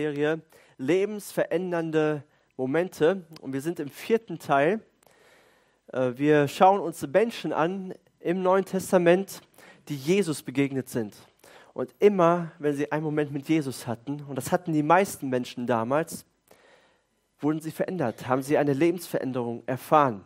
Serie lebensverändernde Momente und wir sind im vierten Teil. Äh, wir schauen uns Menschen an im Neuen Testament, die Jesus begegnet sind. Und immer, wenn sie einen Moment mit Jesus hatten, und das hatten die meisten Menschen damals, wurden sie verändert, haben sie eine Lebensveränderung erfahren.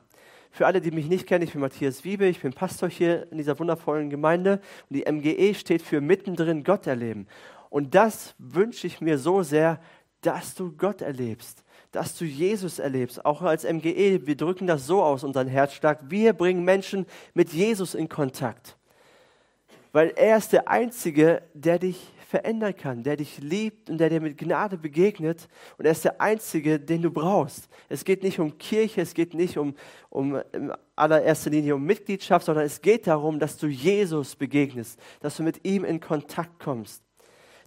Für alle, die mich nicht kennen, ich bin Matthias Wiebe, ich bin Pastor hier in dieser wundervollen Gemeinde und die MGE steht für mittendrin Gott erleben. Und das wünsche ich mir so sehr, dass du Gott erlebst, dass du Jesus erlebst. Auch als MGE, wir drücken das so aus, unseren Herzschlag. Wir bringen Menschen mit Jesus in Kontakt. Weil er ist der Einzige, der dich verändern kann, der dich liebt und der dir mit Gnade begegnet. Und er ist der Einzige, den du brauchst. Es geht nicht um Kirche, es geht nicht um, um in allererster Linie um Mitgliedschaft, sondern es geht darum, dass du Jesus begegnest, dass du mit ihm in Kontakt kommst.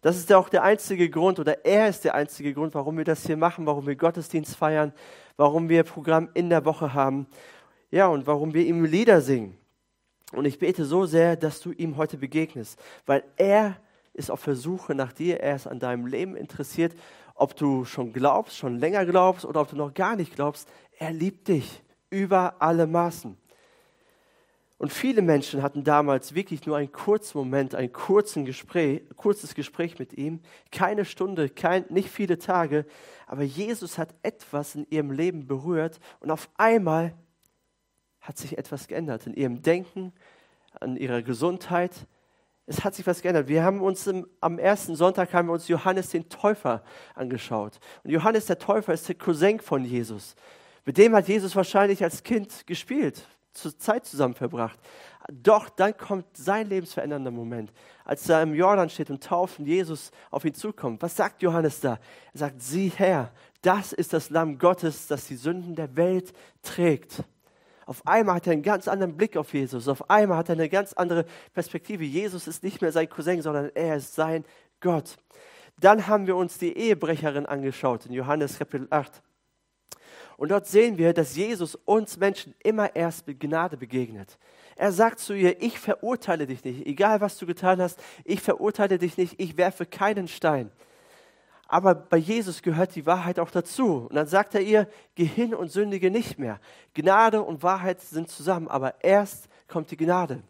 Das ist ja auch der einzige Grund oder er ist der einzige Grund, warum wir das hier machen, warum wir Gottesdienst feiern, warum wir Programm in der Woche haben. Ja, und warum wir ihm Lieder singen. Und ich bete so sehr, dass du ihm heute begegnest, weil er ist auf der Suche nach dir, er ist an deinem Leben interessiert, ob du schon glaubst, schon länger glaubst oder ob du noch gar nicht glaubst, er liebt dich über alle Maßen. Und viele Menschen hatten damals wirklich nur einen kurzen Moment, ein Gespräch, kurzes Gespräch mit ihm, keine Stunde, kein, nicht viele Tage, aber Jesus hat etwas in ihrem Leben berührt und auf einmal hat sich etwas geändert in ihrem Denken, an ihrer Gesundheit. Es hat sich was geändert. Wir haben uns im, am ersten Sonntag haben wir uns Johannes den Täufer angeschaut. Und Johannes der Täufer ist der Cousin von Jesus. Mit dem hat Jesus wahrscheinlich als Kind gespielt, Zeit zusammen verbracht. Doch dann kommt sein lebensverändernder Moment, als er im Jordan steht und tauft und Jesus auf ihn zukommt. Was sagt Johannes da? Er sagt, sieh her, das ist das Lamm Gottes, das die Sünden der Welt trägt. Auf einmal hat er einen ganz anderen Blick auf Jesus. Auf einmal hat er eine ganz andere Perspektive. Jesus ist nicht mehr sein Cousin, sondern er ist sein Gott. Dann haben wir uns die Ehebrecherin angeschaut in Johannes Kapitel 8. Und dort sehen wir, dass Jesus uns Menschen immer erst mit Gnade begegnet. Er sagt zu ihr, ich verurteile dich nicht, egal was du getan hast, ich verurteile dich nicht, ich werfe keinen Stein. Aber bei Jesus gehört die Wahrheit auch dazu. Und dann sagt er ihr, geh hin und sündige nicht mehr. Gnade und Wahrheit sind zusammen, aber erst kommt die Gnade.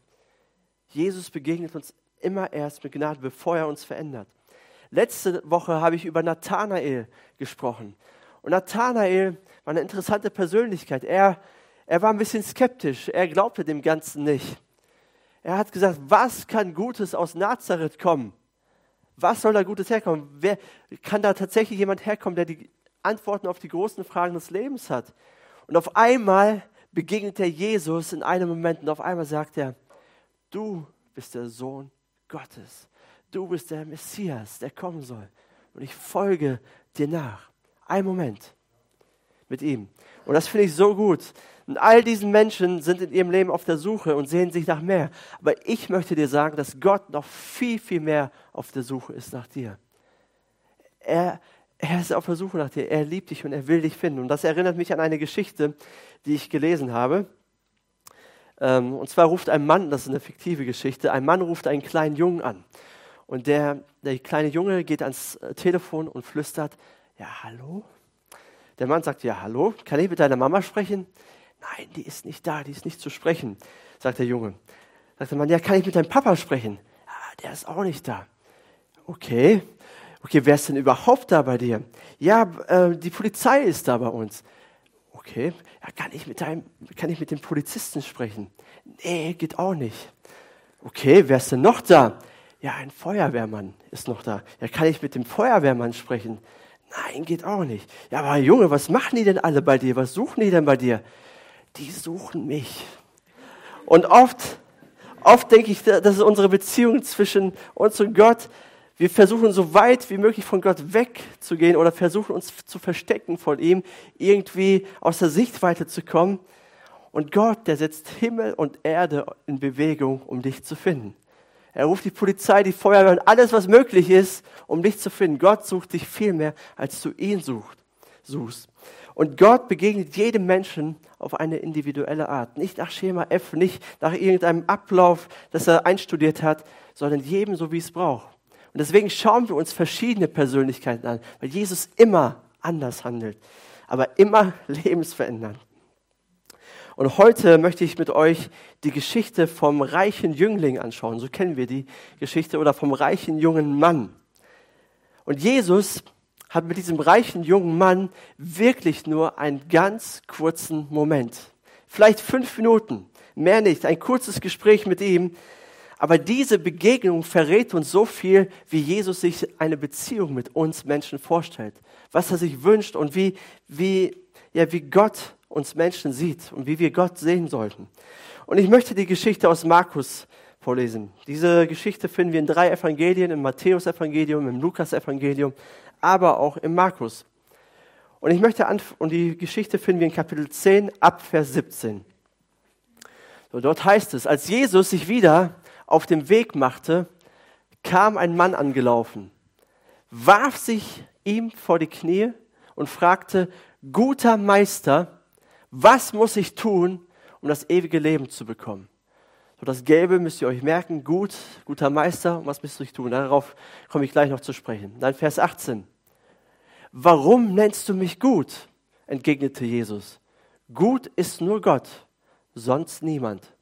Jesus begegnet uns immer erst mit Gnade, bevor er uns verändert. Letzte Woche habe ich über Nathanael gesprochen. Und Nathanael war eine interessante Persönlichkeit. Er, er war ein bisschen skeptisch. Er glaubte dem Ganzen nicht. Er hat gesagt, was kann Gutes aus Nazareth kommen? Was soll da Gutes herkommen? Wer, kann da tatsächlich jemand herkommen, der die Antworten auf die großen Fragen des Lebens hat? Und auf einmal begegnet er Jesus in einem Moment und auf einmal sagt er, du bist der Sohn Gottes. Du bist der Messias, der kommen soll. Und ich folge dir nach. Ein Moment mit ihm. Und das finde ich so gut. Und all diesen Menschen sind in ihrem Leben auf der Suche und sehen sich nach mehr. Aber ich möchte dir sagen, dass Gott noch viel, viel mehr auf der Suche ist nach dir. Er, er ist auf der Suche nach dir. Er liebt dich und er will dich finden. Und das erinnert mich an eine Geschichte, die ich gelesen habe. Ähm, und zwar ruft ein Mann, das ist eine fiktive Geschichte, ein Mann ruft einen kleinen Jungen an. Und der, der kleine Junge geht ans äh, Telefon und flüstert, ja, hallo? Der Mann sagt, ja, hallo, kann ich mit deiner Mama sprechen? Nein, die ist nicht da, die ist nicht zu sprechen, sagt der Junge. Sagt der Mann, ja, kann ich mit deinem Papa sprechen? Ja, der ist auch nicht da. Okay, okay, wer ist denn überhaupt da bei dir? Ja, äh, die Polizei ist da bei uns. Okay, ja, kann ich mit deinem, kann ich mit dem Polizisten sprechen? Nee, geht auch nicht. Okay, wer ist denn noch da? Ja, ein Feuerwehrmann ist noch da. Ja, kann ich mit dem Feuerwehrmann sprechen? Nein, geht auch nicht. Ja, aber Junge, was machen die denn alle bei dir? Was suchen die denn bei dir? Die suchen mich. Und oft, oft denke ich, das ist unsere Beziehung zwischen uns und Gott. Wir versuchen so weit wie möglich von Gott wegzugehen oder versuchen uns zu verstecken von ihm, irgendwie aus der Sichtweite zu kommen. Und Gott, der setzt Himmel und Erde in Bewegung, um dich zu finden. Er ruft die Polizei, die Feuerwehr und alles, was möglich ist, um dich zu finden. Gott sucht dich viel mehr, als du ihn sucht, suchst. Und Gott begegnet jedem Menschen auf eine individuelle Art. Nicht nach Schema F, nicht nach irgendeinem Ablauf, das er einstudiert hat, sondern jedem so, wie es braucht. Und deswegen schauen wir uns verschiedene Persönlichkeiten an, weil Jesus immer anders handelt, aber immer lebensverändernd. Und heute möchte ich mit euch die Geschichte vom reichen Jüngling anschauen. So kennen wir die Geschichte oder vom reichen jungen Mann. Und Jesus hat mit diesem reichen jungen Mann wirklich nur einen ganz kurzen Moment. Vielleicht fünf Minuten, mehr nicht. Ein kurzes Gespräch mit ihm. Aber diese Begegnung verrät uns so viel, wie Jesus sich eine Beziehung mit uns Menschen vorstellt. Was er sich wünscht und wie, wie, ja, wie Gott uns Menschen sieht und wie wir Gott sehen sollten. Und ich möchte die Geschichte aus Markus vorlesen. Diese Geschichte finden wir in drei Evangelien, im Matthäus-Evangelium, im Lukas-Evangelium, aber auch im Markus. Und ich möchte und die Geschichte finden wir in Kapitel 10 ab Vers 17. So, dort heißt es, als Jesus sich wieder auf dem Weg machte, kam ein Mann angelaufen, warf sich ihm vor die Knie und fragte, guter Meister, was muss ich tun, um das ewige Leben zu bekommen? So, das Gelbe müsst ihr euch merken, gut, guter Meister, was müsst ihr tun? Darauf komme ich gleich noch zu sprechen. Dann Vers 18. Warum nennst du mich gut? entgegnete Jesus. Gut ist nur Gott, sonst niemand.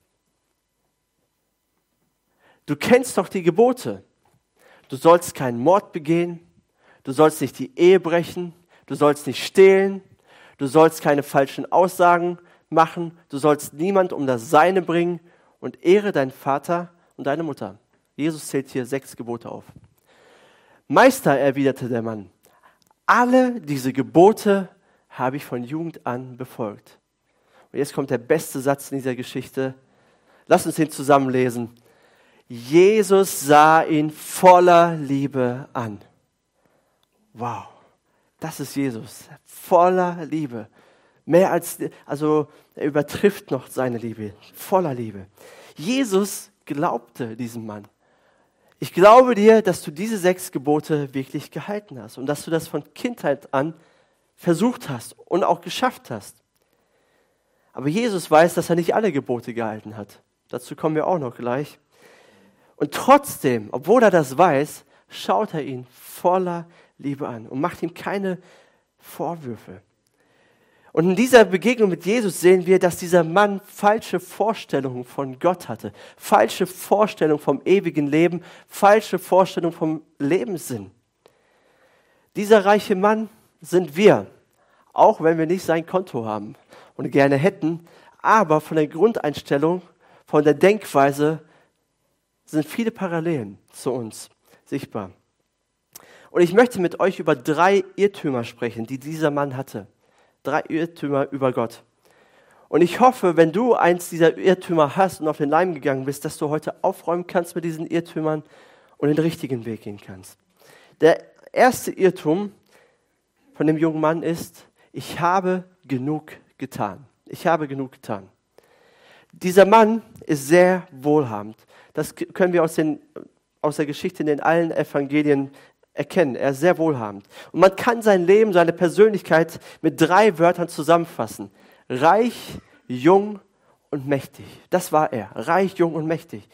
Du kennst doch die Gebote. Du sollst keinen Mord begehen, du sollst nicht die Ehe brechen, du sollst nicht stehlen, du sollst keine falschen Aussagen machen, du sollst niemand um das Seine bringen und ehre deinen Vater und deine Mutter. Jesus zählt hier sechs Gebote auf. Meister, erwiderte der Mann, alle diese Gebote habe ich von Jugend an befolgt. Und jetzt kommt der beste Satz in dieser Geschichte. Lass uns den zusammenlesen. Jesus sah ihn voller Liebe an. Wow, das ist Jesus, voller Liebe. Mehr als, also er übertrifft noch seine Liebe, voller Liebe. Jesus glaubte diesem Mann. Ich glaube dir, dass du diese sechs Gebote wirklich gehalten hast und dass du das von Kindheit an versucht hast und auch geschafft hast. Aber Jesus weiß, dass er nicht alle Gebote gehalten hat. Dazu kommen wir auch noch gleich. Und trotzdem, obwohl er das weiß, schaut er ihn voller Liebe an und macht ihm keine Vorwürfe. Und in dieser Begegnung mit Jesus sehen wir, dass dieser Mann falsche Vorstellungen von Gott hatte, falsche Vorstellungen vom ewigen Leben, falsche Vorstellungen vom Lebenssinn. Dieser reiche Mann sind wir, auch wenn wir nicht sein Konto haben und gerne hätten, aber von der Grundeinstellung, von der Denkweise sind viele Parallelen zu uns sichtbar. Und ich möchte mit euch über drei Irrtümer sprechen, die dieser Mann hatte drei Irrtümer über Gott. Und ich hoffe, wenn du eins dieser Irrtümer hast und auf den Leim gegangen bist, dass du heute aufräumen kannst mit diesen Irrtümern und den richtigen Weg gehen kannst. Der erste Irrtum von dem jungen Mann ist, ich habe genug getan. Ich habe genug getan. Dieser Mann ist sehr wohlhabend. Das können wir aus, den, aus der Geschichte in den allen Evangelien erkennen. Er ist sehr wohlhabend. Und man kann sein Leben, seine Persönlichkeit mit drei Wörtern zusammenfassen. Reich, jung und mächtig. Das war er. Reich, jung und mächtig.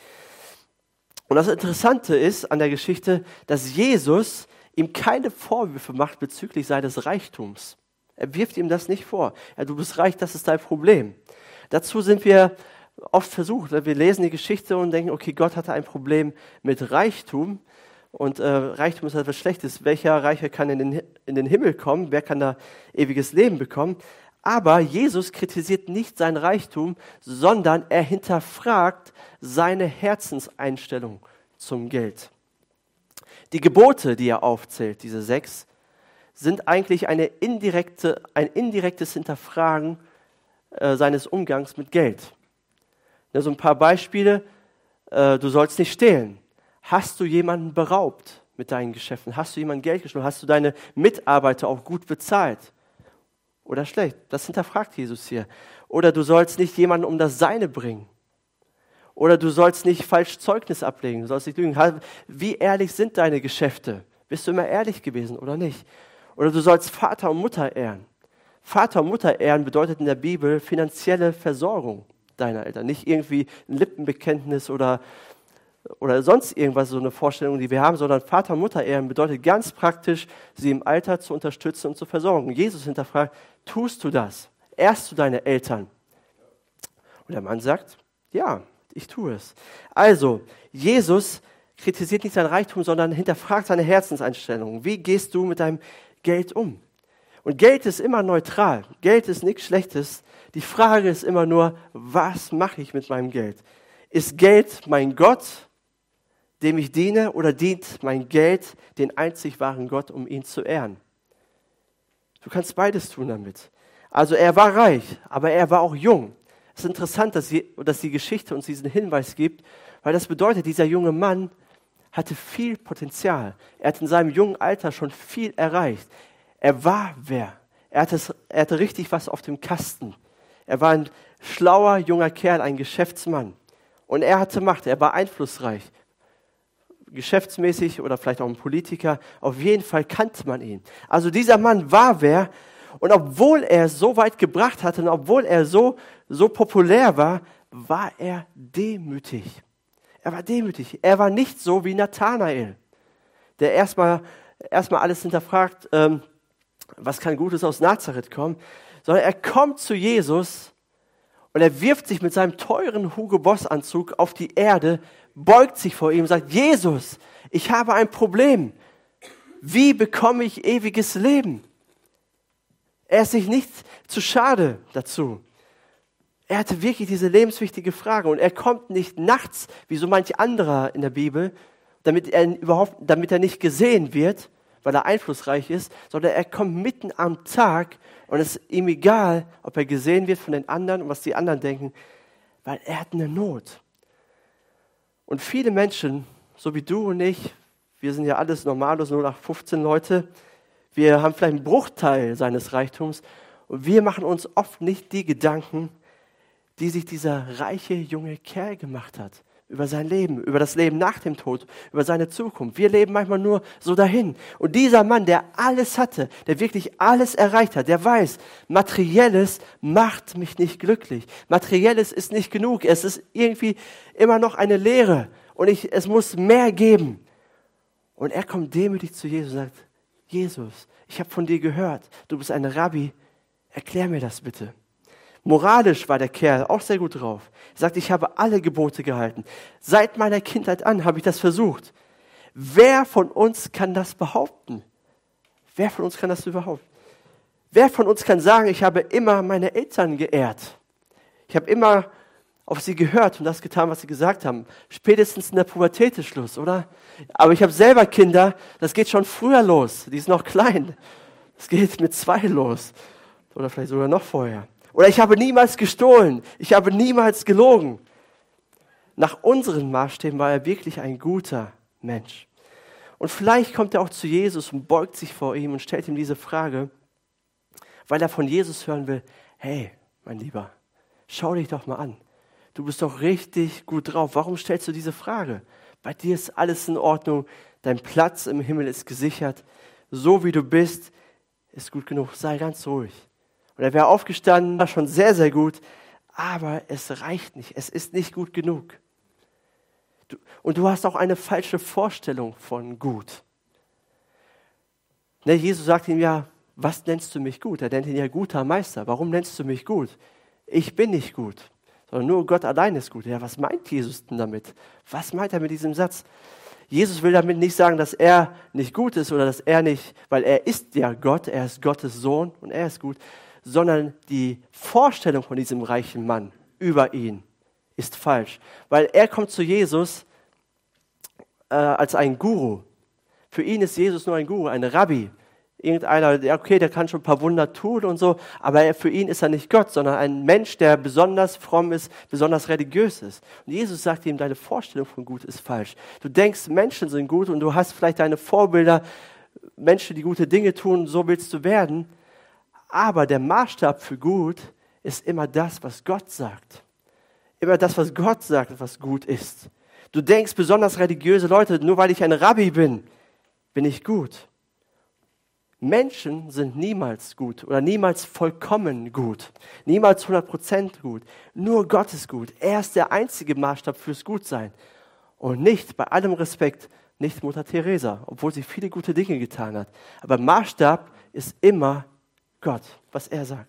Und das Interessante ist an der Geschichte, dass Jesus ihm keine Vorwürfe macht bezüglich seines Reichtums. Er wirft ihm das nicht vor. Ja, du bist reich, das ist dein Problem. Dazu sind wir oft versucht. Wir lesen die Geschichte und denken, okay, Gott hatte ein Problem mit Reichtum. Und äh, Reichtum ist etwas Schlechtes. Welcher Reicher kann in den, in den Himmel kommen? Wer kann da ewiges Leben bekommen? Aber Jesus kritisiert nicht sein Reichtum, sondern er hinterfragt seine Herzenseinstellung zum Geld. Die Gebote, die er aufzählt, diese sechs, sind eigentlich eine indirekte, ein indirektes Hinterfragen äh, seines Umgangs mit Geld. Ja, so ein paar Beispiele. Äh, du sollst nicht stehlen. Hast du jemanden beraubt mit deinen Geschäften? Hast du jemanden Geld gestohlen? Hast du deine Mitarbeiter auch gut bezahlt? Oder schlecht? Das hinterfragt Jesus hier. Oder du sollst nicht jemanden um das Seine bringen. Oder du sollst nicht falsch Zeugnis ablegen. Du sollst nicht lügen. Wie ehrlich sind deine Geschäfte? Bist du immer ehrlich gewesen oder nicht? Oder du sollst Vater und Mutter ehren. Vater und Mutter ehren bedeutet in der Bibel finanzielle Versorgung deiner Eltern. Nicht irgendwie ein Lippenbekenntnis oder oder sonst irgendwas, so eine Vorstellung, die wir haben, sondern Vater- und Mutter-Ehren bedeutet ganz praktisch, sie im Alter zu unterstützen und zu versorgen. Jesus hinterfragt, tust du das? Ehrst du deine Eltern? Und der Mann sagt, ja, ich tue es. Also, Jesus kritisiert nicht sein Reichtum, sondern hinterfragt seine Herzenseinstellung. Wie gehst du mit deinem Geld um? Und Geld ist immer neutral. Geld ist nichts Schlechtes. Die Frage ist immer nur, was mache ich mit meinem Geld? Ist Geld mein Gott, dem ich diene, oder dient mein Geld den einzig wahren Gott, um ihn zu ehren? Du kannst beides tun damit. Also er war reich, aber er war auch jung. Es ist interessant, dass, die, dass die Geschichte uns diesen Hinweis gibt, weil das bedeutet, dieser junge Mann hatte viel Potenzial. Er hat in seinem jungen Alter schon viel erreicht. Er war wer? Er hatte, er hatte richtig was auf dem Kasten. Er war ein schlauer junger Kerl, ein Geschäftsmann. Und er hatte Macht, er war einflussreich. Geschäftsmäßig oder vielleicht auch ein Politiker. Auf jeden Fall kannte man ihn. Also dieser Mann war wer. Und obwohl er es so weit gebracht hatte und obwohl er so, so populär war, war er demütig. Er war demütig. Er war nicht so wie Nathanael, der erstmal erstmal alles hinterfragt, ähm, was kann Gutes aus Nazareth kommen, sondern er kommt zu Jesus und er wirft sich mit seinem teuren Hugo Boss Anzug auf die Erde, beugt sich vor ihm und sagt, Jesus, ich habe ein Problem. Wie bekomme ich ewiges Leben? Er ist sich nicht zu schade dazu. Er hatte wirklich diese lebenswichtige Frage und er kommt nicht nachts, wie so manch anderer in der Bibel, damit er überhaupt, damit er nicht gesehen wird, weil er einflussreich ist, sondern er kommt mitten am Tag und es ist ihm egal, ob er gesehen wird von den anderen und was die anderen denken, weil er hat eine Not. Und viele Menschen, so wie du und ich, wir sind ja alles normalos 0815 Leute, wir haben vielleicht einen Bruchteil seines Reichtums. Und wir machen uns oft nicht die Gedanken, die sich dieser reiche junge Kerl gemacht hat über sein Leben, über das Leben nach dem Tod, über seine Zukunft. Wir leben manchmal nur so dahin. Und dieser Mann, der alles hatte, der wirklich alles erreicht hat, der weiß, materielles macht mich nicht glücklich. Materielles ist nicht genug. Es ist irgendwie immer noch eine Lehre. Und ich, es muss mehr geben. Und er kommt demütig zu Jesus und sagt, Jesus, ich habe von dir gehört, du bist ein Rabbi, erklär mir das bitte. Moralisch war der Kerl auch sehr gut drauf. Er sagt, ich habe alle Gebote gehalten. Seit meiner Kindheit an habe ich das versucht. Wer von uns kann das behaupten? Wer von uns kann das überhaupt? Wer von uns kann sagen, ich habe immer meine Eltern geehrt? Ich habe immer auf sie gehört und das getan, was sie gesagt haben. Spätestens in der Pubertät ist Schluss, oder? Aber ich habe selber Kinder, das geht schon früher los. Die ist noch klein. Es geht mit zwei los. Oder vielleicht sogar noch vorher. Oder ich habe niemals gestohlen. Ich habe niemals gelogen. Nach unseren Maßstäben war er wirklich ein guter Mensch. Und vielleicht kommt er auch zu Jesus und beugt sich vor ihm und stellt ihm diese Frage, weil er von Jesus hören will, hey, mein Lieber, schau dich doch mal an. Du bist doch richtig gut drauf. Warum stellst du diese Frage? Bei dir ist alles in Ordnung. Dein Platz im Himmel ist gesichert. So wie du bist, ist gut genug. Sei ganz ruhig. Und er wäre aufgestanden, war schon sehr, sehr gut, aber es reicht nicht, es ist nicht gut genug. Du, und du hast auch eine falsche Vorstellung von gut. Ne, Jesus sagt ihm ja, was nennst du mich gut? Er nennt ihn ja guter Meister. Warum nennst du mich gut? Ich bin nicht gut, sondern nur Gott allein ist gut. Ja, was meint Jesus denn damit? Was meint er mit diesem Satz? Jesus will damit nicht sagen, dass er nicht gut ist oder dass er nicht, weil er ist ja Gott, er ist Gottes Sohn und er ist gut, sondern die Vorstellung von diesem reichen Mann über ihn ist falsch. Weil er kommt zu Jesus äh, als ein Guru. Für ihn ist Jesus nur ein Guru, ein Rabbi. Irgendeiner, okay, der kann schon ein paar Wunder tun und so, aber er, für ihn ist er nicht Gott, sondern ein Mensch, der besonders fromm ist, besonders religiös ist. Und Jesus sagt ihm, deine Vorstellung von gut ist falsch. Du denkst, Menschen sind gut und du hast vielleicht deine Vorbilder, Menschen, die gute Dinge tun, so willst du werden. Aber der Maßstab für gut ist immer das, was Gott sagt. Immer das, was Gott sagt, was gut ist. Du denkst besonders religiöse Leute, nur weil ich ein Rabbi bin, bin ich gut. Menschen sind niemals gut oder niemals vollkommen gut, niemals 100% gut. Nur Gott ist gut. Er ist der einzige Maßstab fürs Gutsein. Und nicht, bei allem Respekt, nicht Mutter Teresa, obwohl sie viele gute Dinge getan hat. Aber Maßstab ist immer Gott, was er sagt.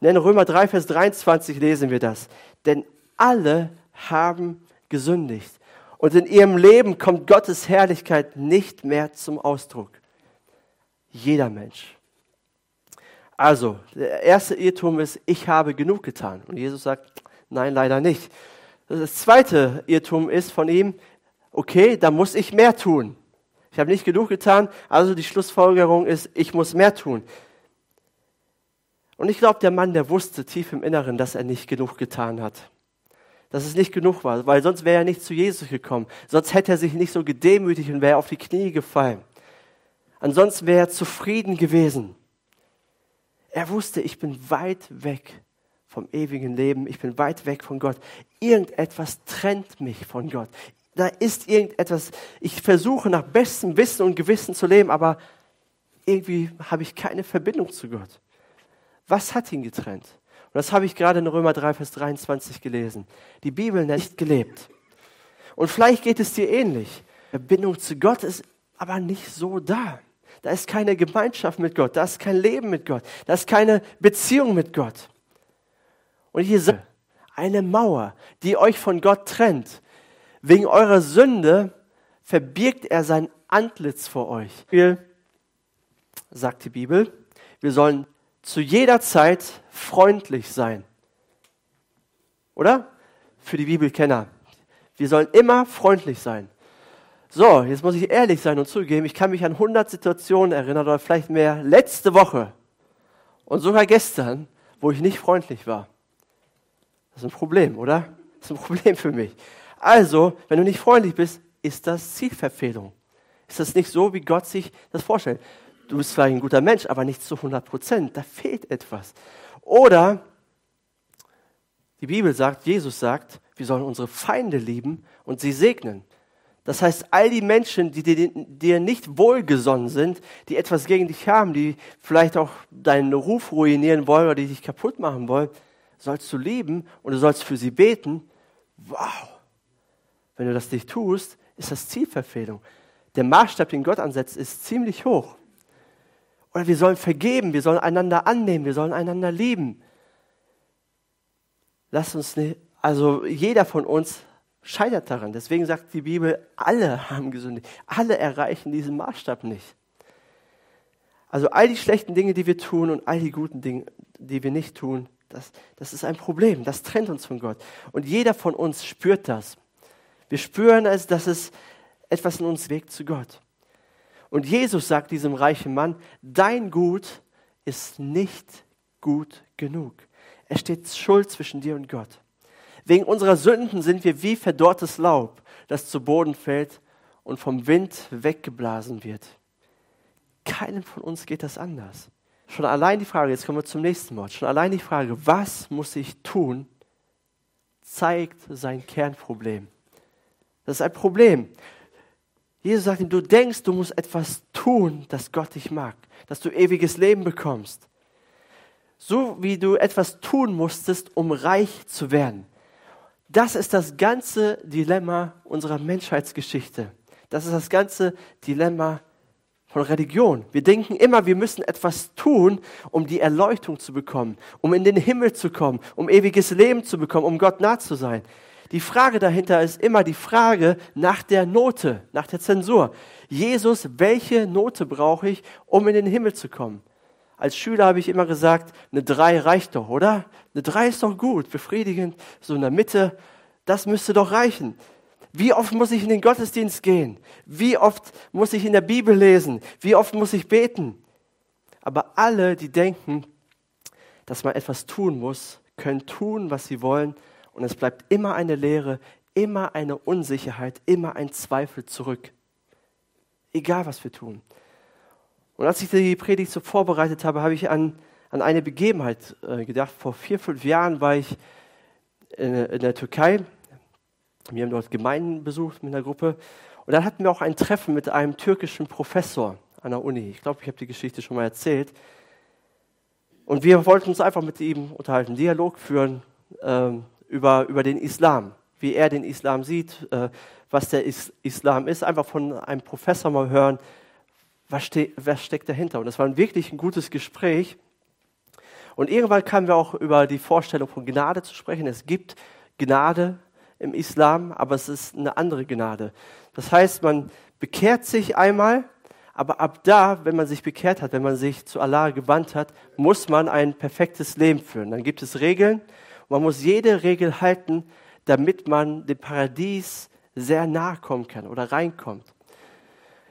In Römer 3, Vers 23 lesen wir das. Denn alle haben gesündigt. Und in ihrem Leben kommt Gottes Herrlichkeit nicht mehr zum Ausdruck. Jeder Mensch. Also, der erste Irrtum ist, ich habe genug getan. Und Jesus sagt, nein, leider nicht. Das zweite Irrtum ist von ihm, okay, da muss ich mehr tun. Ich habe nicht genug getan, also die Schlussfolgerung ist, ich muss mehr tun. Und ich glaube, der Mann, der wusste tief im Inneren, dass er nicht genug getan hat. Dass es nicht genug war, weil sonst wäre er nicht zu Jesus gekommen. Sonst hätte er sich nicht so gedemütigt und wäre auf die Knie gefallen. Ansonsten wäre er zufrieden gewesen. Er wusste, ich bin weit weg vom ewigen Leben. Ich bin weit weg von Gott. Irgendetwas trennt mich von Gott. Da ist irgendetwas, ich versuche nach bestem Wissen und Gewissen zu leben, aber irgendwie habe ich keine Verbindung zu Gott. Was hat ihn getrennt? Und das habe ich gerade in Römer 3, Vers 23 gelesen. Die Bibel nicht gelebt. Und vielleicht geht es dir ähnlich. Verbindung zu Gott ist aber nicht so da. Da ist keine Gemeinschaft mit Gott, da ist kein Leben mit Gott, da ist keine Beziehung mit Gott. Und hier ist eine Mauer, die euch von Gott trennt. Wegen eurer Sünde verbirgt er sein Antlitz vor euch. Sagt die Bibel, wir sollen zu jeder Zeit freundlich sein. Oder? Für die Bibelkenner. Wir sollen immer freundlich sein. So, jetzt muss ich ehrlich sein und zugeben, ich kann mich an 100 Situationen erinnern oder vielleicht mehr letzte Woche und sogar gestern, wo ich nicht freundlich war. Das ist ein Problem, oder? Das ist ein Problem für mich. Also, wenn du nicht freundlich bist, ist das Zielverfehlung. Ist das nicht so, wie Gott sich das vorstellt? Du bist zwar ein guter Mensch, aber nicht zu 100 Prozent. Da fehlt etwas. Oder die Bibel sagt, Jesus sagt, wir sollen unsere Feinde lieben und sie segnen. Das heißt, all die Menschen, die dir nicht wohlgesonnen sind, die etwas gegen dich haben, die vielleicht auch deinen Ruf ruinieren wollen oder die dich kaputt machen wollen, sollst du lieben und du sollst für sie beten. Wow! Wenn du das nicht tust, ist das Zielverfehlung. Der Maßstab, den Gott ansetzt, ist ziemlich hoch. Oder wir sollen vergeben, wir sollen einander annehmen, wir sollen einander lieben. Lass uns nicht, also jeder von uns scheitert daran. Deswegen sagt die Bibel, alle haben gesündigt. Alle erreichen diesen Maßstab nicht. Also all die schlechten Dinge, die wir tun und all die guten Dinge, die wir nicht tun, das, das ist ein Problem, das trennt uns von Gott. Und jeder von uns spürt das. Wir spüren es, dass es etwas in uns wegt zu Gott. Und Jesus sagt diesem reichen Mann, dein Gut ist nicht gut genug. Es steht Schuld zwischen dir und Gott. Wegen unserer Sünden sind wir wie verdorrtes Laub, das zu Boden fällt und vom Wind weggeblasen wird. Keinem von uns geht das anders. Schon allein die Frage, jetzt kommen wir zum nächsten Wort, schon allein die Frage, was muss ich tun, zeigt sein Kernproblem. Das ist ein Problem. Jesus sagt ihm, du denkst, du musst etwas tun, dass Gott dich mag, dass du ewiges Leben bekommst. So wie du etwas tun musstest, um reich zu werden. Das ist das ganze Dilemma unserer Menschheitsgeschichte. Das ist das ganze Dilemma von Religion. Wir denken immer, wir müssen etwas tun, um die Erleuchtung zu bekommen, um in den Himmel zu kommen, um ewiges Leben zu bekommen, um Gott nah zu sein. Die Frage dahinter ist immer die Frage nach der Note, nach der Zensur. Jesus, welche Note brauche ich, um in den Himmel zu kommen? Als Schüler habe ich immer gesagt, eine 3 reicht doch, oder? Eine 3 ist doch gut, befriedigend, so in der Mitte, das müsste doch reichen. Wie oft muss ich in den Gottesdienst gehen? Wie oft muss ich in der Bibel lesen? Wie oft muss ich beten? Aber alle, die denken, dass man etwas tun muss, können tun, was sie wollen. Und es bleibt immer eine Leere, immer eine Unsicherheit, immer ein Zweifel zurück. Egal, was wir tun. Und als ich die Predigt so vorbereitet habe, habe ich an, an eine Begebenheit äh, gedacht. Vor vier, fünf Jahren war ich in, in der Türkei wir haben dort Gemeinden besucht mit einer Gruppe. Und dann hatten wir auch ein Treffen mit einem türkischen Professor an der Uni. Ich glaube, ich habe die Geschichte schon mal erzählt. Und wir wollten uns einfach mit ihm unterhalten, Dialog führen ähm, über, über den Islam, wie er den Islam sieht, äh, was der Islam ist, einfach von einem Professor mal hören, was, ste was steckt dahinter. Und das war wirklich ein gutes Gespräch. Und irgendwann kamen wir auch über die Vorstellung von Gnade zu sprechen. Es gibt Gnade im Islam, aber es ist eine andere Gnade. Das heißt, man bekehrt sich einmal, aber ab da, wenn man sich bekehrt hat, wenn man sich zu Allah gewandt hat, muss man ein perfektes Leben führen. Dann gibt es Regeln. Man muss jede Regel halten, damit man dem Paradies sehr nahe kommen kann oder reinkommt.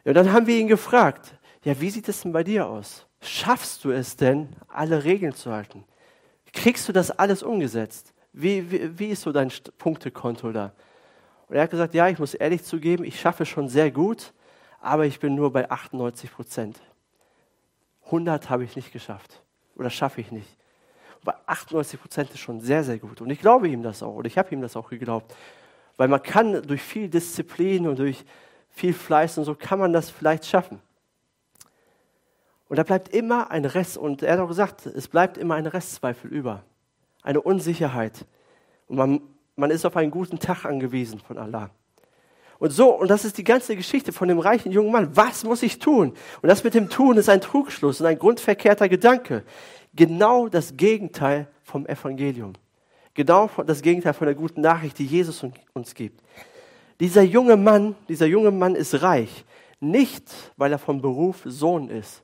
Und dann haben wir ihn gefragt, ja, wie sieht es denn bei dir aus? Schaffst du es denn, alle Regeln zu halten? Kriegst du das alles umgesetzt? Wie, wie, wie ist so dein Punktekonto da? Und er hat gesagt, ja, ich muss ehrlich zugeben, ich schaffe schon sehr gut, aber ich bin nur bei 98 Prozent. 100 habe ich nicht geschafft oder schaffe ich nicht. Bei 98 Prozent ist schon sehr, sehr gut. Und ich glaube ihm das auch oder ich habe ihm das auch geglaubt. Weil man kann durch viel Disziplin und durch viel Fleiß und so kann man das vielleicht schaffen. Und da bleibt immer ein Rest, und er hat auch gesagt, es bleibt immer ein Restzweifel über, eine Unsicherheit. Und man, man ist auf einen guten Tag angewiesen von Allah. Und so, und das ist die ganze Geschichte von dem reichen jungen Mann. Was muss ich tun? Und das mit dem Tun ist ein Trugschluss und ein grundverkehrter Gedanke. Genau das Gegenteil vom Evangelium. Genau das Gegenteil von der guten Nachricht, die Jesus uns gibt. Dieser junge Mann, dieser junge Mann ist reich. Nicht, weil er vom Beruf Sohn ist,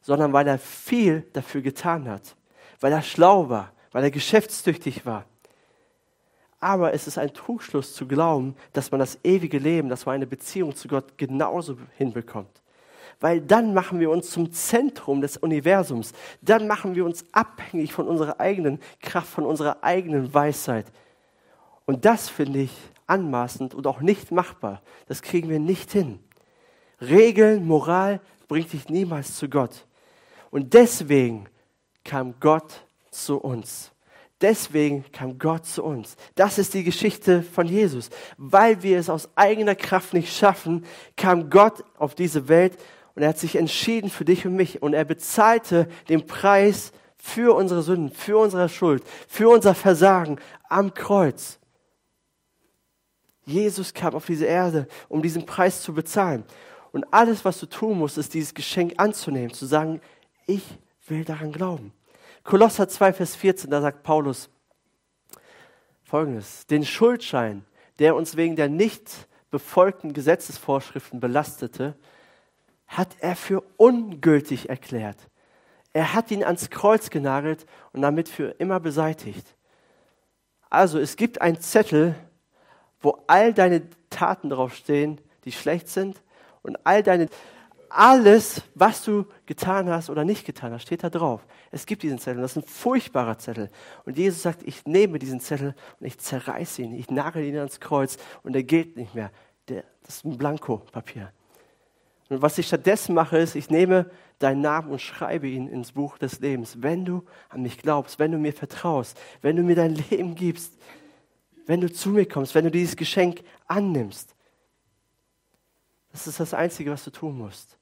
sondern weil er viel dafür getan hat. Weil er schlau war, weil er geschäftstüchtig war. Aber es ist ein Trugschluss zu glauben, dass man das ewige Leben, dass man eine Beziehung zu Gott genauso hinbekommt. Weil dann machen wir uns zum Zentrum des Universums. Dann machen wir uns abhängig von unserer eigenen Kraft, von unserer eigenen Weisheit. Und das finde ich anmaßend und auch nicht machbar. Das kriegen wir nicht hin. Regeln, Moral bringt dich niemals zu Gott. Und deswegen kam Gott zu uns. Deswegen kam Gott zu uns. Das ist die Geschichte von Jesus. Weil wir es aus eigener Kraft nicht schaffen, kam Gott auf diese Welt und er hat sich entschieden für dich und mich und er bezahlte den Preis für unsere Sünden, für unsere Schuld, für unser Versagen am Kreuz. Jesus kam auf diese Erde, um diesen Preis zu bezahlen. Und alles, was du tun musst, ist dieses Geschenk anzunehmen, zu sagen, ich will daran glauben. Kolosser 2, Vers 14, da sagt Paulus folgendes: Den Schuldschein, der uns wegen der nicht befolgten Gesetzesvorschriften belastete, hat er für ungültig erklärt. Er hat ihn ans Kreuz genagelt und damit für immer beseitigt. Also es gibt einen Zettel, wo all deine Taten draufstehen, die schlecht sind und all deine alles, was du getan hast oder nicht getan hast, steht da drauf. Es gibt diesen Zettel. Das ist ein furchtbarer Zettel. Und Jesus sagt, ich nehme diesen Zettel und ich zerreiße ihn. Ich nagel ihn ans Kreuz und er gilt nicht mehr. Der, das ist ein Blankopapier. Und was ich stattdessen mache, ist, ich nehme deinen Namen und schreibe ihn ins Buch des Lebens. Wenn du an mich glaubst, wenn du mir vertraust, wenn du mir dein Leben gibst, wenn du zu mir kommst, wenn du dieses Geschenk annimmst. Das ist das Einzige, was du tun musst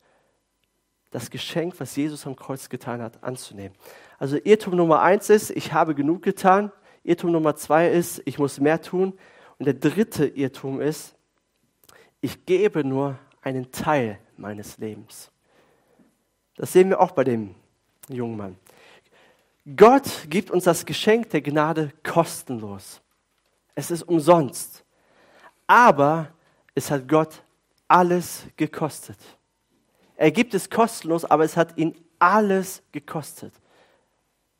das Geschenk, was Jesus am Kreuz getan hat, anzunehmen. Also Irrtum Nummer eins ist, ich habe genug getan. Irrtum Nummer zwei ist, ich muss mehr tun. Und der dritte Irrtum ist, ich gebe nur einen Teil meines Lebens. Das sehen wir auch bei dem jungen Mann. Gott gibt uns das Geschenk der Gnade kostenlos. Es ist umsonst. Aber es hat Gott alles gekostet. Er gibt es kostenlos, aber es hat ihn alles gekostet.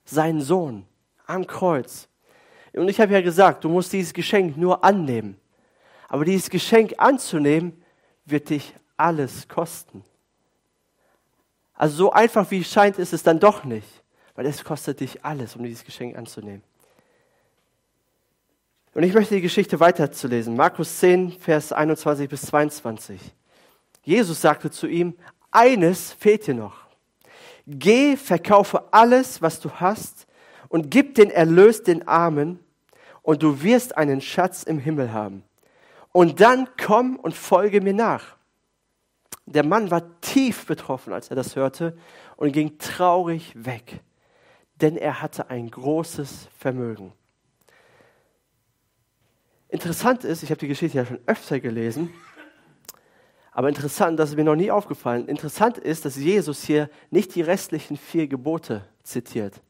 Sein Sohn am Kreuz. Und ich habe ja gesagt, du musst dieses Geschenk nur annehmen. Aber dieses Geschenk anzunehmen, wird dich alles kosten. Also so einfach wie es scheint, ist es dann doch nicht, weil es kostet dich alles, um dieses Geschenk anzunehmen. Und ich möchte die Geschichte weiterzulesen. Markus 10, Vers 21 bis 22. Jesus sagte zu ihm, eines fehlt dir noch. Geh, verkaufe alles, was du hast und gib den Erlös den Armen und du wirst einen Schatz im Himmel haben. Und dann komm und folge mir nach. Der Mann war tief betroffen, als er das hörte und ging traurig weg, denn er hatte ein großes Vermögen. Interessant ist, ich habe die Geschichte ja schon öfter gelesen, aber interessant, das ist mir noch nie aufgefallen. Interessant ist, dass Jesus hier nicht die restlichen vier Gebote zitiert.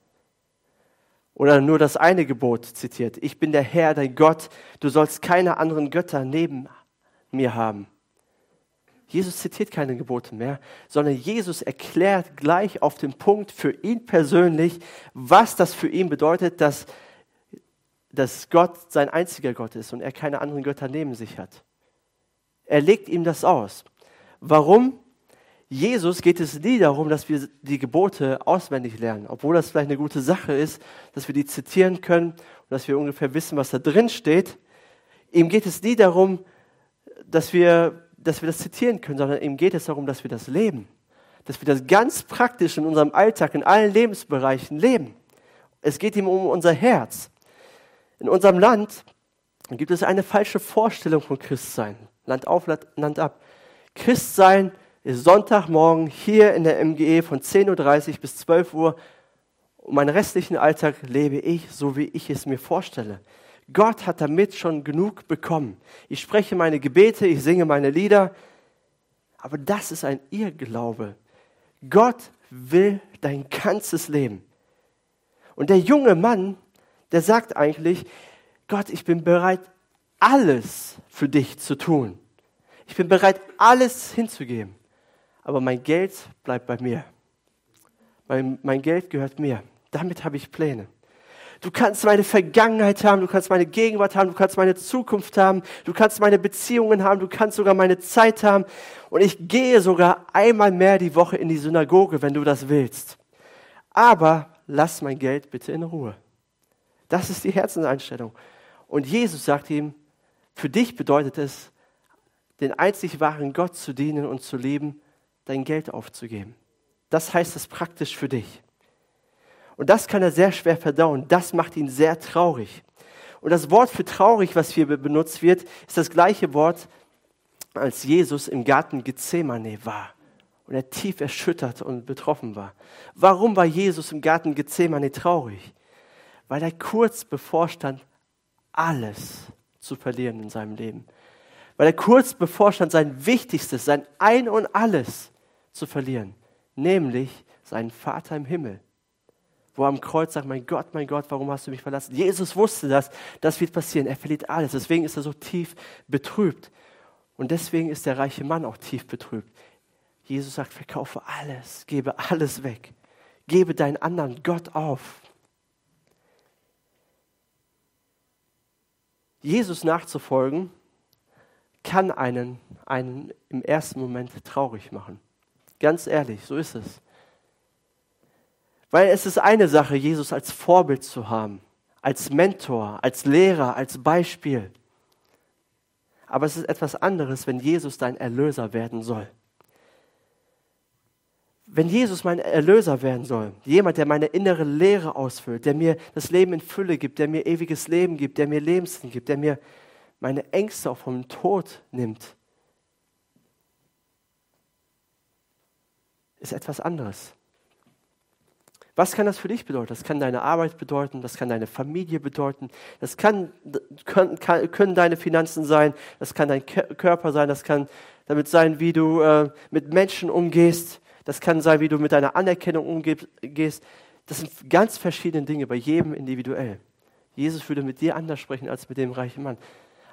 Oder nur das eine Gebot zitiert. Ich bin der Herr, dein Gott, du sollst keine anderen Götter neben mir haben. Jesus zitiert keine Gebote mehr, sondern Jesus erklärt gleich auf den Punkt für ihn persönlich, was das für ihn bedeutet, dass, dass Gott sein einziger Gott ist und er keine anderen Götter neben sich hat. Er legt ihm das aus. Warum? Jesus geht es nie darum, dass wir die Gebote auswendig lernen, obwohl das vielleicht eine gute Sache ist, dass wir die zitieren können und dass wir ungefähr wissen, was da drin steht. Ihm geht es nie darum, dass wir, dass wir das zitieren können, sondern ihm geht es darum, dass wir das leben, dass wir das ganz praktisch in unserem Alltag, in allen Lebensbereichen leben. Es geht ihm um unser Herz. In unserem Land gibt es eine falsche Vorstellung von Christsein. Land auf, Land ab. Christsein ist Sonntagmorgen hier in der MGE von 10.30 Uhr bis 12 Uhr. Und meinen restlichen Alltag lebe ich so, wie ich es mir vorstelle. Gott hat damit schon genug bekommen. Ich spreche meine Gebete, ich singe meine Lieder. Aber das ist ein Irrglaube. Gott will dein ganzes Leben. Und der junge Mann, der sagt eigentlich, Gott, ich bin bereit, alles für dich zu tun. Ich bin bereit, alles hinzugeben. Aber mein Geld bleibt bei mir. Mein, mein Geld gehört mir. Damit habe ich Pläne. Du kannst meine Vergangenheit haben, du kannst meine Gegenwart haben, du kannst meine Zukunft haben, du kannst meine Beziehungen haben, du kannst sogar meine Zeit haben. Und ich gehe sogar einmal mehr die Woche in die Synagoge, wenn du das willst. Aber lass mein Geld bitte in Ruhe. Das ist die Herzenseinstellung. Und Jesus sagt ihm, für dich bedeutet es, den einzig wahren Gott zu dienen und zu leben, dein Geld aufzugeben. Das heißt es praktisch für dich. Und das kann er sehr schwer verdauen. Das macht ihn sehr traurig. Und das Wort für traurig, was hier benutzt wird, ist das gleiche Wort, als Jesus im Garten Gethsemane war und er tief erschüttert und betroffen war. Warum war Jesus im Garten Gethsemane traurig? Weil er kurz bevorstand, alles zu verlieren in seinem Leben. Weil er kurz bevorstand, sein Wichtigstes, sein Ein und Alles zu verlieren, nämlich seinen Vater im Himmel wo er am Kreuz sagt, mein Gott, mein Gott, warum hast du mich verlassen? Jesus wusste das, das wird passieren. Er verliert alles. Deswegen ist er so tief betrübt. Und deswegen ist der reiche Mann auch tief betrübt. Jesus sagt, verkaufe alles, gebe alles weg. Gebe deinen anderen Gott auf. Jesus nachzufolgen kann einen, einen im ersten Moment traurig machen. Ganz ehrlich, so ist es. Weil es ist eine Sache, Jesus als Vorbild zu haben, als Mentor, als Lehrer, als Beispiel. Aber es ist etwas anderes, wenn Jesus dein Erlöser werden soll. Wenn Jesus mein Erlöser werden soll, jemand, der meine innere Lehre ausfüllt, der mir das Leben in Fülle gibt, der mir ewiges Leben gibt, der mir Lebenssinn gibt, der mir meine Ängste auch vom Tod nimmt, ist etwas anderes. Was kann das für dich bedeuten? Das kann deine Arbeit bedeuten, das kann deine Familie bedeuten, das kann, können, können deine Finanzen sein, das kann dein Körper sein, das kann damit sein, wie du äh, mit Menschen umgehst, das kann sein, wie du mit deiner Anerkennung umgehst. Das sind ganz verschiedene Dinge bei jedem individuell. Jesus würde mit dir anders sprechen als mit dem reichen Mann.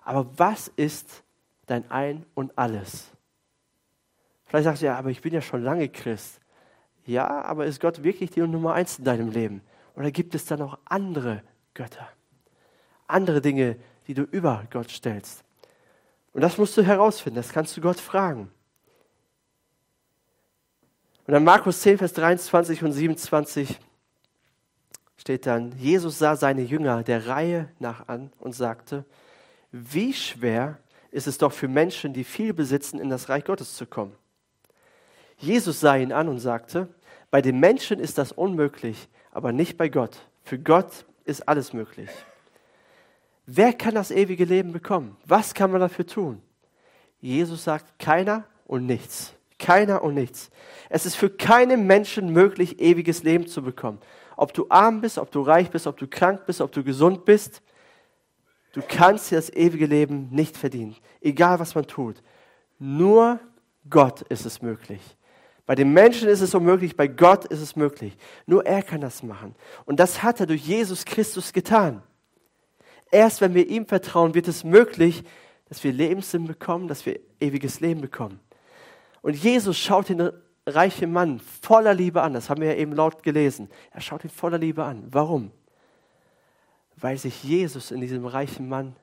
Aber was ist dein Ein und Alles? Vielleicht sagst du ja, aber ich bin ja schon lange Christ. Ja, aber ist Gott wirklich die Nummer eins in deinem Leben? Oder gibt es da noch andere Götter? Andere Dinge, die du über Gott stellst? Und das musst du herausfinden, das kannst du Gott fragen. Und dann Markus 10, Vers 23 und 27 steht dann, Jesus sah seine Jünger der Reihe nach an und sagte, wie schwer ist es doch für Menschen, die viel besitzen, in das Reich Gottes zu kommen. Jesus sah ihn an und sagte, bei den Menschen ist das unmöglich, aber nicht bei Gott. Für Gott ist alles möglich. Wer kann das ewige Leben bekommen? Was kann man dafür tun? Jesus sagt, keiner und nichts. Keiner und nichts. Es ist für keinen Menschen möglich, ewiges Leben zu bekommen. Ob du arm bist, ob du reich bist, ob du krank bist, ob du gesund bist. Du kannst dir das ewige Leben nicht verdienen, egal was man tut. Nur Gott ist es möglich. Bei den Menschen ist es unmöglich, bei Gott ist es möglich. Nur er kann das machen. Und das hat er durch Jesus Christus getan. Erst wenn wir ihm vertrauen, wird es möglich, dass wir Lebenssinn bekommen, dass wir ewiges Leben bekommen. Und Jesus schaut den reichen Mann voller Liebe an. Das haben wir ja eben laut gelesen. Er schaut ihn voller Liebe an. Warum? Weil sich Jesus in diesem reichen Mann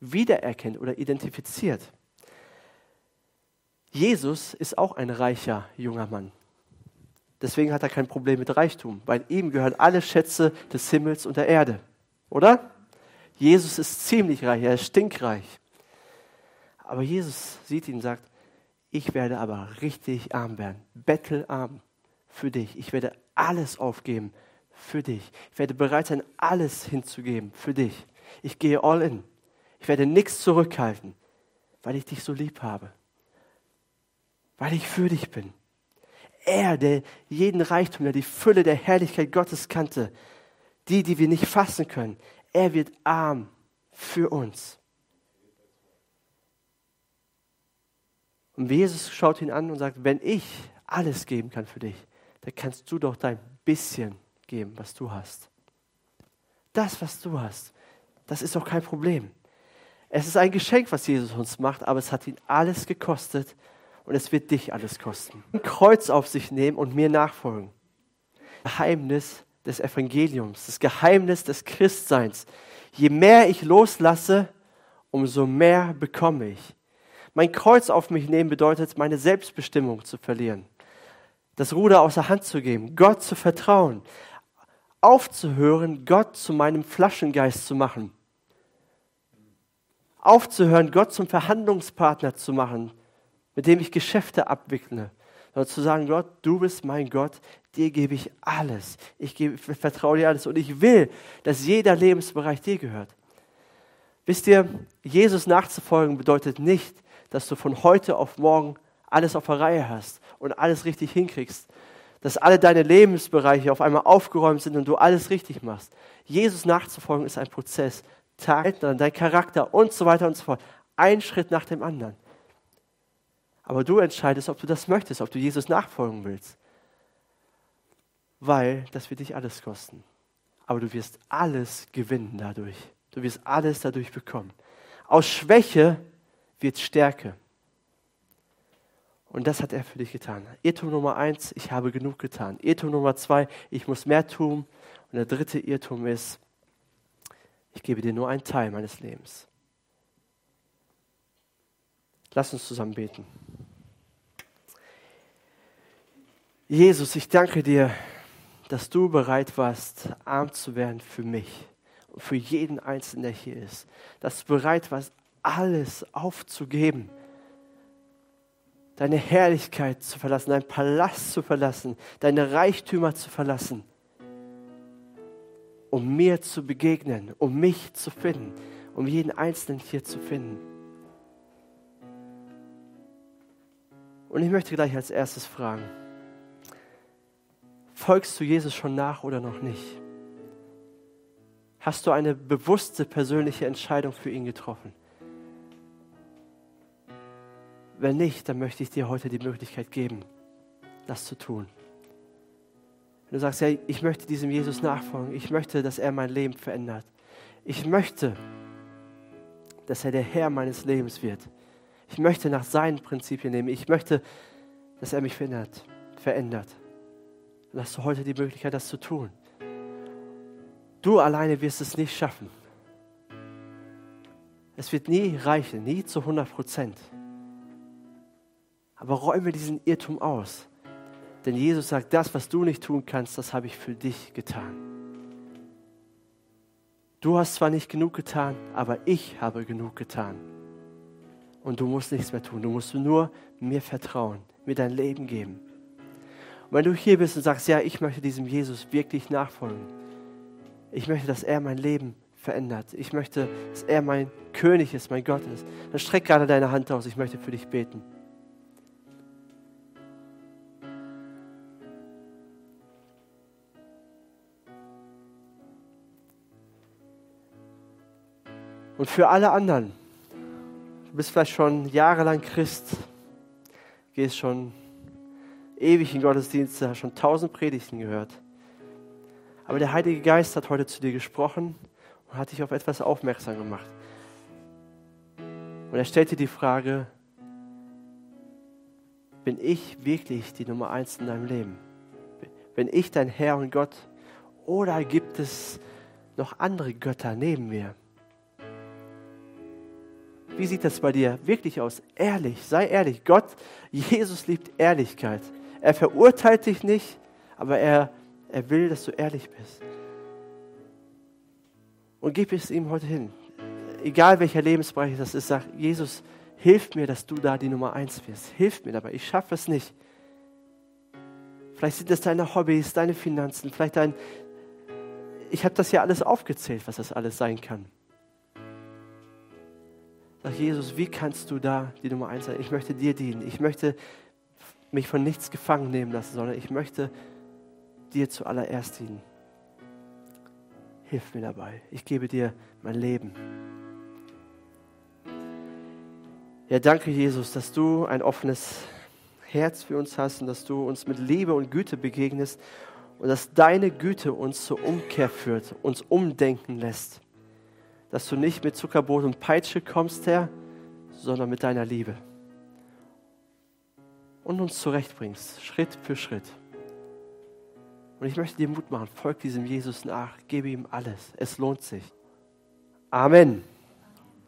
wiedererkennt oder identifiziert. Jesus ist auch ein reicher junger Mann. Deswegen hat er kein Problem mit Reichtum, weil ihm gehören alle Schätze des Himmels und der Erde. Oder? Jesus ist ziemlich reich, er ist stinkreich. Aber Jesus sieht ihn und sagt, ich werde aber richtig arm werden, bettelarm für dich. Ich werde alles aufgeben für dich. Ich werde bereit sein, alles hinzugeben für dich. Ich gehe all in. Ich werde nichts zurückhalten, weil ich dich so lieb habe. Weil ich für dich bin. Er, der jeden Reichtum, der die Fülle der Herrlichkeit Gottes kannte, die, die wir nicht fassen können, er wird arm für uns. Und Jesus schaut ihn an und sagt, wenn ich alles geben kann für dich, dann kannst du doch dein bisschen geben, was du hast. Das, was du hast, das ist doch kein Problem. Es ist ein Geschenk, was Jesus uns macht, aber es hat ihn alles gekostet und es wird dich alles kosten. Ein Kreuz auf sich nehmen und mir nachfolgen. Geheimnis des Evangeliums, das Geheimnis des Christseins. Je mehr ich loslasse, umso mehr bekomme ich. Mein Kreuz auf mich nehmen bedeutet, meine Selbstbestimmung zu verlieren, das Ruder aus der Hand zu geben, Gott zu vertrauen, aufzuhören, Gott zu meinem Flaschengeist zu machen, aufzuhören, Gott zum Verhandlungspartner zu machen, mit dem ich Geschäfte abwickle, sondern zu sagen, Gott, du bist mein Gott, dir gebe ich alles. Ich, gebe, ich vertraue dir alles und ich will, dass jeder Lebensbereich dir gehört. Wisst ihr, Jesus nachzufolgen bedeutet nicht, dass du von heute auf morgen alles auf der Reihe hast und alles richtig hinkriegst. Dass alle deine Lebensbereiche auf einmal aufgeräumt sind und du alles richtig machst. Jesus nachzufolgen ist ein Prozess. Tag, dein Charakter und so weiter und so fort. Ein Schritt nach dem anderen. Aber du entscheidest, ob du das möchtest, ob du Jesus nachfolgen willst. Weil das wird dich alles kosten. Aber du wirst alles gewinnen dadurch. Du wirst alles dadurch bekommen. Aus Schwäche wird Stärke. Und das hat er für dich getan. Irrtum Nummer eins, ich habe genug getan. Irrtum Nummer zwei, ich muss mehr tun. Und der dritte Irrtum ist, ich gebe dir nur einen Teil meines Lebens. Lass uns zusammen beten. Jesus, ich danke dir, dass du bereit warst, arm zu werden für mich und für jeden Einzelnen, der hier ist. Dass du bereit warst, alles aufzugeben. Deine Herrlichkeit zu verlassen, deinen Palast zu verlassen, deine Reichtümer zu verlassen, um mir zu begegnen, um mich zu finden, um jeden Einzelnen hier zu finden. Und ich möchte gleich als erstes fragen, folgst du Jesus schon nach oder noch nicht? Hast du eine bewusste persönliche Entscheidung für ihn getroffen? Wenn nicht, dann möchte ich dir heute die Möglichkeit geben, das zu tun. Wenn du sagst, ja, ich möchte diesem Jesus nachfolgen, ich möchte, dass er mein Leben verändert. Ich möchte, dass er der Herr meines Lebens wird. Ich möchte nach seinen Prinzipien leben. Ich möchte, dass er mich verändert. verändert. Dann hast du heute die Möglichkeit, das zu tun. Du alleine wirst es nicht schaffen. Es wird nie reichen, nie zu 100 Prozent. Aber räume diesen Irrtum aus. Denn Jesus sagt, das, was du nicht tun kannst, das habe ich für dich getan. Du hast zwar nicht genug getan, aber ich habe genug getan. Und du musst nichts mehr tun. Du musst nur mir vertrauen, mir dein Leben geben. Wenn du hier bist und sagst, ja, ich möchte diesem Jesus wirklich nachfolgen. Ich möchte, dass er mein Leben verändert. Ich möchte, dass er mein König ist, mein Gott ist. Dann streck gerade deine Hand aus. Ich möchte für dich beten. Und für alle anderen, du bist vielleicht schon jahrelang Christ, gehst schon ewig in Gottesdienste, hast schon tausend Predigten gehört. Aber der Heilige Geist hat heute zu dir gesprochen und hat dich auf etwas aufmerksam gemacht. Und er stellt dir die Frage, bin ich wirklich die Nummer eins in deinem Leben? Bin ich dein Herr und Gott? Oder gibt es noch andere Götter neben mir? Wie sieht das bei dir wirklich aus? Ehrlich, sei ehrlich. Gott, Jesus liebt Ehrlichkeit. Er verurteilt dich nicht, aber er, er will, dass du ehrlich bist. Und gib es ihm heute hin. Egal welcher Lebensbereich das ist, sag, Jesus, hilf mir, dass du da die Nummer eins wirst. Hilf mir dabei. Ich schaffe es nicht. Vielleicht sind das deine Hobbys, deine Finanzen, vielleicht dein. Ich habe das ja alles aufgezählt, was das alles sein kann. Sag Jesus, wie kannst du da die Nummer eins sein? Ich möchte dir dienen. Ich möchte mich von nichts gefangen nehmen lassen, sondern ich möchte dir zuallererst dienen. Hilf mir dabei. Ich gebe dir mein Leben. Ja, danke Jesus, dass du ein offenes Herz für uns hast und dass du uns mit Liebe und Güte begegnest und dass deine Güte uns zur Umkehr führt, uns umdenken lässt. Dass du nicht mit Zuckerbrot und Peitsche kommst, Herr, sondern mit deiner Liebe. Und uns zurechtbringst, Schritt für Schritt. Und ich möchte dir Mut machen, folg diesem Jesus nach, gebe ihm alles. Es lohnt sich. Amen.